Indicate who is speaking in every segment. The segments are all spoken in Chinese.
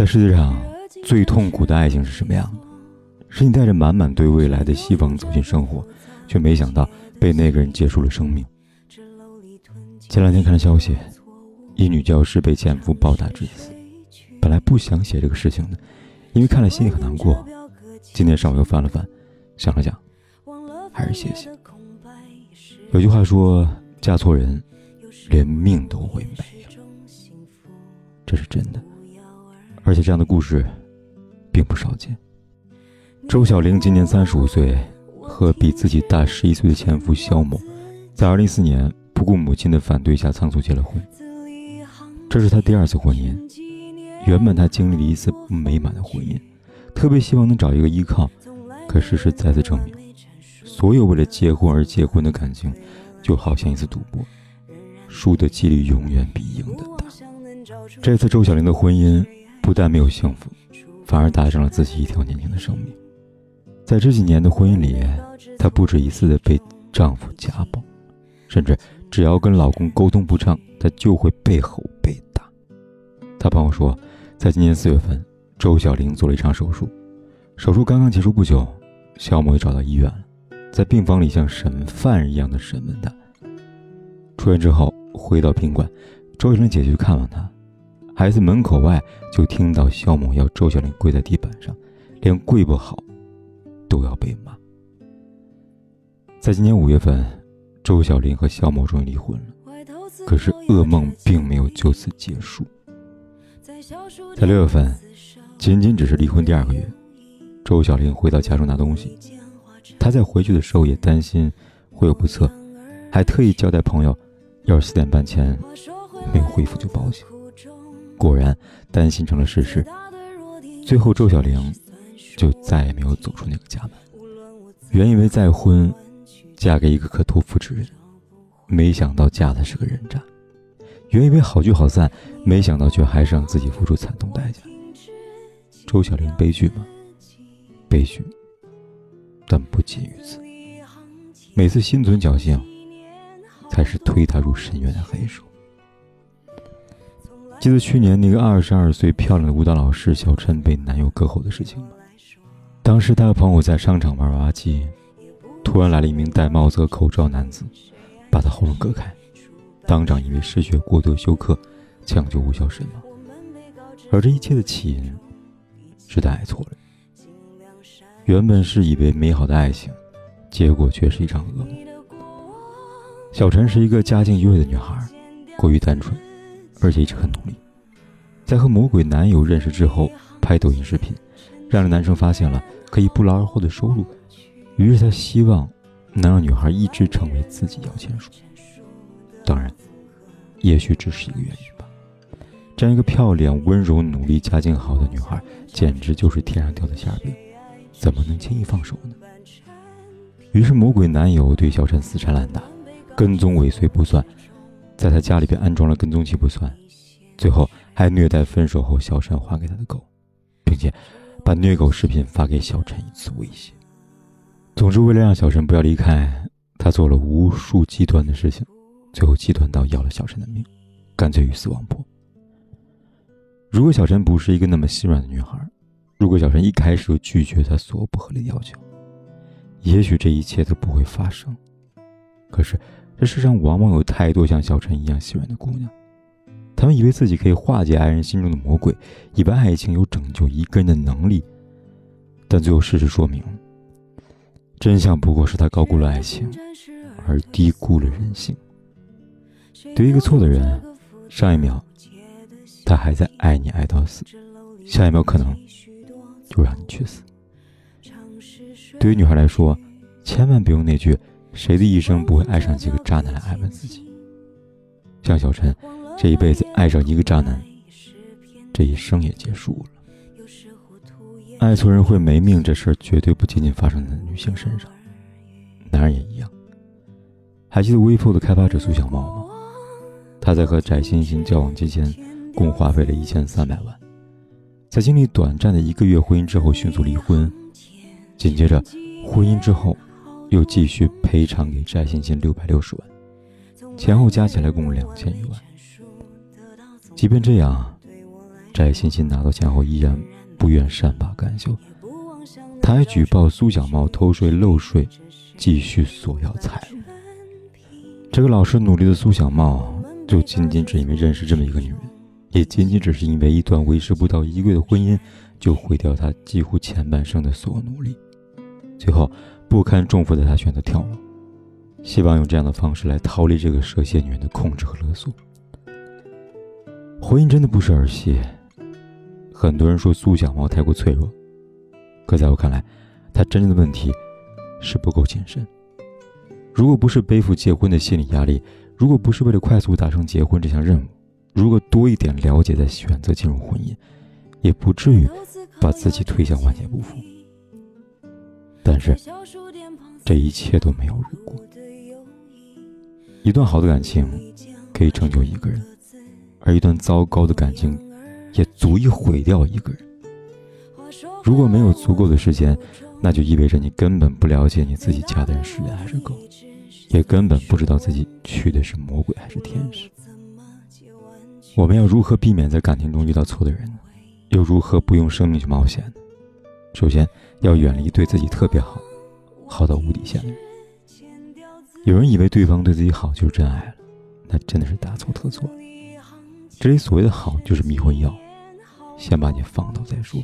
Speaker 1: 在世界上，最痛苦的爱情是什么样的？是你带着满满对未来的希望走进生活，却没想到被那个人结束了生命。前两天看了消息，一女教师被前夫暴打致死。本来不想写这个事情的，因为看了心里很难过。今天上午又翻了翻，想了想，还是写写。有句话说：“嫁错人，连命都会没了。”这是真的。而且这样的故事，并不少见。周小玲今年三十五岁，和比自己大十一岁的前夫肖某，在二零一四年不顾母亲的反对下仓促结了婚。这是她第二次婚姻。原本她经历了一次美满的婚姻，特别希望能找一个依靠，可事实再次证明，所有为了结婚而结婚的感情，就好像一次赌博，输的几率永远比赢的大。这次周小玲的婚姻。不但没有幸福，反而搭上了自己一条年轻的生命。在这几年的婚姻里，她不止一次的被丈夫家暴，甚至只要跟老公沟通不畅，她就会被吼被打。她朋友说，在今年四月份，周小玲做了一场手术，手术刚刚结束不久，肖某就找到医院了，在病房里像审犯一样的审问她。出院之后回到宾馆，周小玲姐去看望他。孩子门口外就听到肖某要周小玲跪在地板上，连跪不好都要被骂。在今年五月份，周小玲和肖某终于离婚了，可是噩梦并没有就此结束。在六月份，仅仅只是离婚第二个月，周小玲回到家中拿东西，她在回去的时候也担心会有不测，还特意交代朋友，要是四点半前没有恢复就报警。果然，担心成了事实。最后，周小玲就再也没有走出那个家门。原以为再婚，嫁给一个可托付之人，没想到嫁的是个人渣。原以为好聚好散，没想到却还是让自己付出惨痛代价。周小玲悲剧吗？悲剧，但不仅于此。每次心存侥幸，才是推她入深渊的黑手。记得去年那个二十二岁漂亮的舞蹈老师小陈被男友割喉的事情吗？当时他和朋友在商场玩娃娃机，突然来了一名戴帽子和口罩男子，把他喉咙割开，当场因为失血过多休克，抢救无效身亡。而这一切的起因，是他爱错了。原本是以为美好的爱情，结果却是一场噩梦。小陈是一个家境优越的女孩，过于单纯。而且一直很努力，在和魔鬼男友认识之后，拍抖音视频，让男生发现了可以不劳而获的收入，于是他希望能让女孩一直成为自己摇钱树。当然，也许只是一个原因吧。这样一个漂亮、温柔、努力、家境好的女孩，简直就是天上掉的馅饼，怎么能轻易放手呢？于是魔鬼男友对小陈死缠烂打，跟踪尾随不算。在他家里边安装了跟踪器不算，最后还虐待分手后小陈还给他的狗，并且把虐狗视频发给小陈以此威胁。总之，为了让小陈不要离开，他做了无数极端的事情，最后极端到要了小陈的命，干脆鱼死网破。如果小陈不是一个那么心软的女孩，如果小陈一开始就拒绝他所有不合理的要求，也许这一切都不会发生。可是。这世上往往有太多像小陈一样心软的姑娘，她们以为自己可以化解爱人心中的魔鬼，以为爱情有拯救一个人的能力，但最后事实说明，真相不过是他高估了爱情，而低估了人性。对一个错的人，上一秒他还在爱你爱到死，下一秒可能就让你去死。对于女孩来说，千万别用那句。谁的一生不会爱上几个渣男来安慰自己？像小陈，这一辈子爱上一个渣男，这一生也结束了。爱错人会没命，这事儿绝对不仅仅发生在女性身上，男人也一样。还记得 WeFo 的开发者苏小茂吗？他在和翟欣欣交往期间，共花费了一千三百万，在经历短暂的一个月婚姻之后，迅速离婚。紧接着，婚姻之后，又继续赔偿给翟欣欣六百六十万，前后加起来共两千余万。即便这样，翟欣欣拿到钱后依然。不愿善罢甘休，他还举报苏小茂偷税漏税，继续索要财物。这个老实努力的苏小茂，就仅仅只因为认识这么一个女人，也仅仅只是因为一段维持不到一个月的婚姻，就毁掉他几乎前半生的所有努力，最后不堪重负的他选择跳楼，希望用这样的方式来逃离这个蛇蝎女人的控制和勒索。婚姻真的不是儿戏。很多人说苏小茂太过脆弱，可在我看来，他真正的问题是不够谨慎。如果不是背负结婚的心理压力，如果不是为了快速达成结婚这项任务，如果多一点了解再选择进入婚姻，也不至于把自己推向万劫不复。但是，这一切都没有如果。一段好的感情可以成就一个人，而一段糟糕的感情。也足以毁掉一个人。如果没有足够的时间，那就意味着你根本不了解你自己嫁的人是人还是狗，也根本不知道自己娶的是魔鬼还是天使。我们要如何避免在感情中遇到错的人？又如何不用生命去冒险？首先，要远离对自己特别好、好到无底线。有人以为对方对自己好就是真爱了，那真的是大错特错。这里所谓的好，就是迷魂药，先把你放倒再说。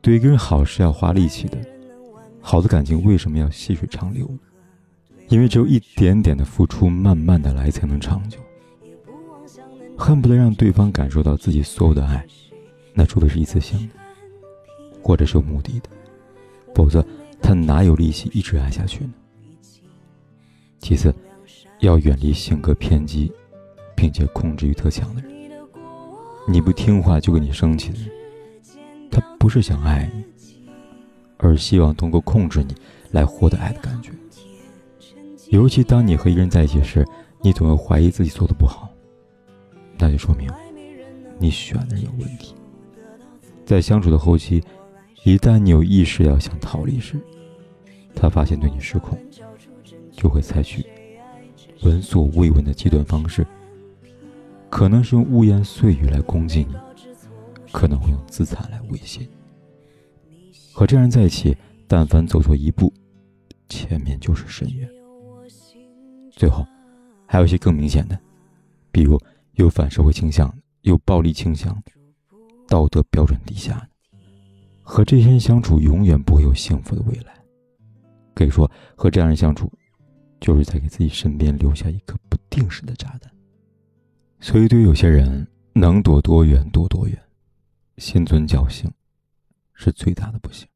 Speaker 1: 对一个人好是要花力气的，好的感情为什么要细水长流？因为只有一点点的付出，慢慢的来才能长久。恨不得让对方感受到自己所有的爱，那除非是一次性的，或者是有目的的，否则他哪有力气一直爱下去呢？其次，要远离性格偏激。并且控制欲特强的人，你不听话就跟你生气的人，他不是想爱你，而希望通过控制你来获得爱的感觉。尤其当你和一个人在一起时，你总会怀疑自己做的不好，那就说明你选的人有问题。在相处的后期，一旦你有意识要想逃离时，他发现对你失控，就会采取闻所未闻的极端方式。可能是用污言碎语来攻击你，可能会用自残来威胁你。和这人在一起，但凡走错一步，前面就是深渊。最后，还有一些更明显的，比如有反社会倾向、有暴力倾向、道德标准低下的。和这些人相处，永远不会有幸福的未来。可以说，和这样人相处，就是在给自己身边留下一颗不定时的炸弹。所以，对于有些人，能躲多远躲多远，心存侥幸，是最大的不幸。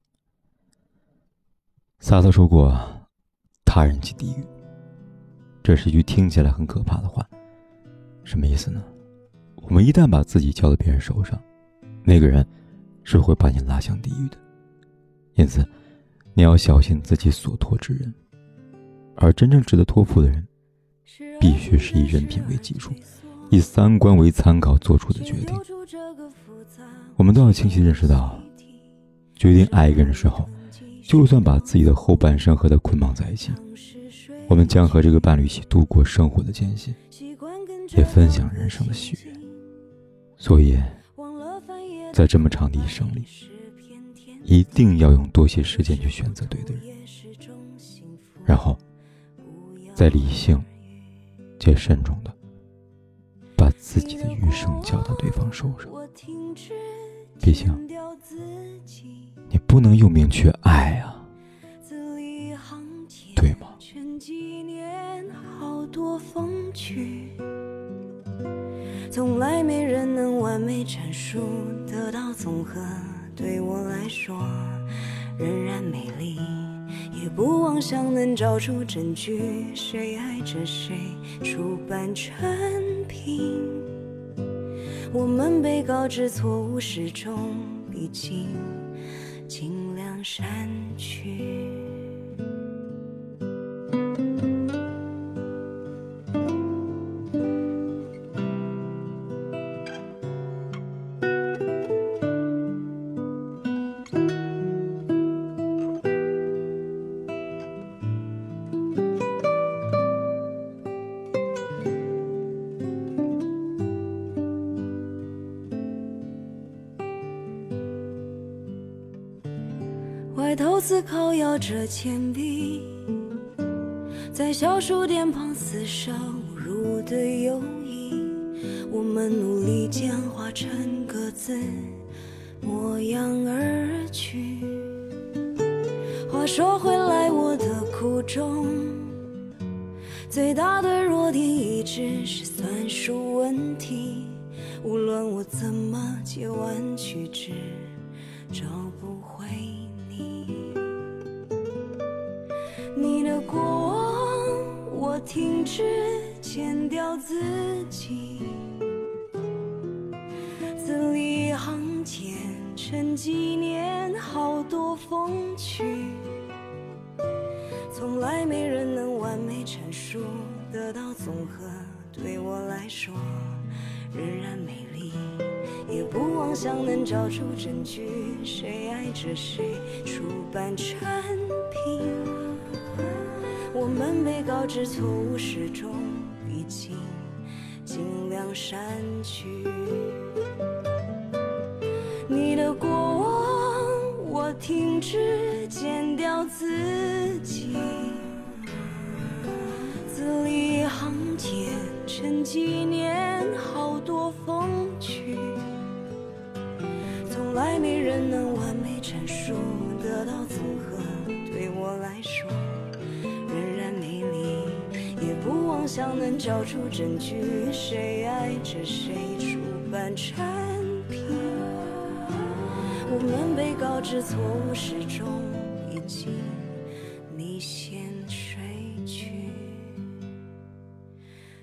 Speaker 1: 萨特说过：“他人即地狱。”这是一句听起来很可怕的话，什么意思呢？我们一旦把自己交到别人手上，那个人是会把你拉向地狱的。因此，你要小心自己所托之人，而真正值得托付的人，必须是以人品为基础。以三观为参考做出的决定，我们都要清晰认识到，决定爱一个人的时候，就算把自己的后半生和他捆绑在一起，我们将和这个伴侣一起度过生活的艰辛，也分享人生的喜悦。所以，在这么长的一生里，一定要用多些时间去选择对的人，然后，再理性且慎重的。把自己的余生交到对方手上，毕竟你不能用命去爱啊，对吗？从来没人能完美阐述得到综合，对我来说仍然美丽。
Speaker 2: 也不妄想能找出证据，谁爱着谁，出版成品。我们被告知错误始终必经，尽量删去。思考摇着铅笔，在小数点旁厮杀侮辱的友谊。我们努力简化成各自模样而去。话说回来，我的苦衷最大的弱点一直是算术问题。无论我怎么借弯曲直，找停止剪掉自己，字里行间沉几年好多风趣，从来没人能完美阐述得到综合，对我来说仍然美丽，也不妄想能找出证据，谁爱着谁，出版成品。我们被告知错误始终已经，尽量删去你的过往。我停止剪掉自己，字里行间成纪念好多风趣，从来没人能完美阐述得到综合，对我来说。不妄想能找出证据，谁爱着谁，出版成品。我们被告知错误始终已经，你先睡去，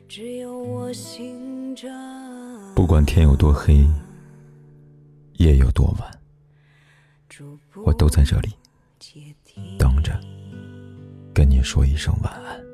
Speaker 2: 只有我醒着。
Speaker 1: 不管天有多黑，夜有多晚，我都在这里等着，跟你说一声晚安。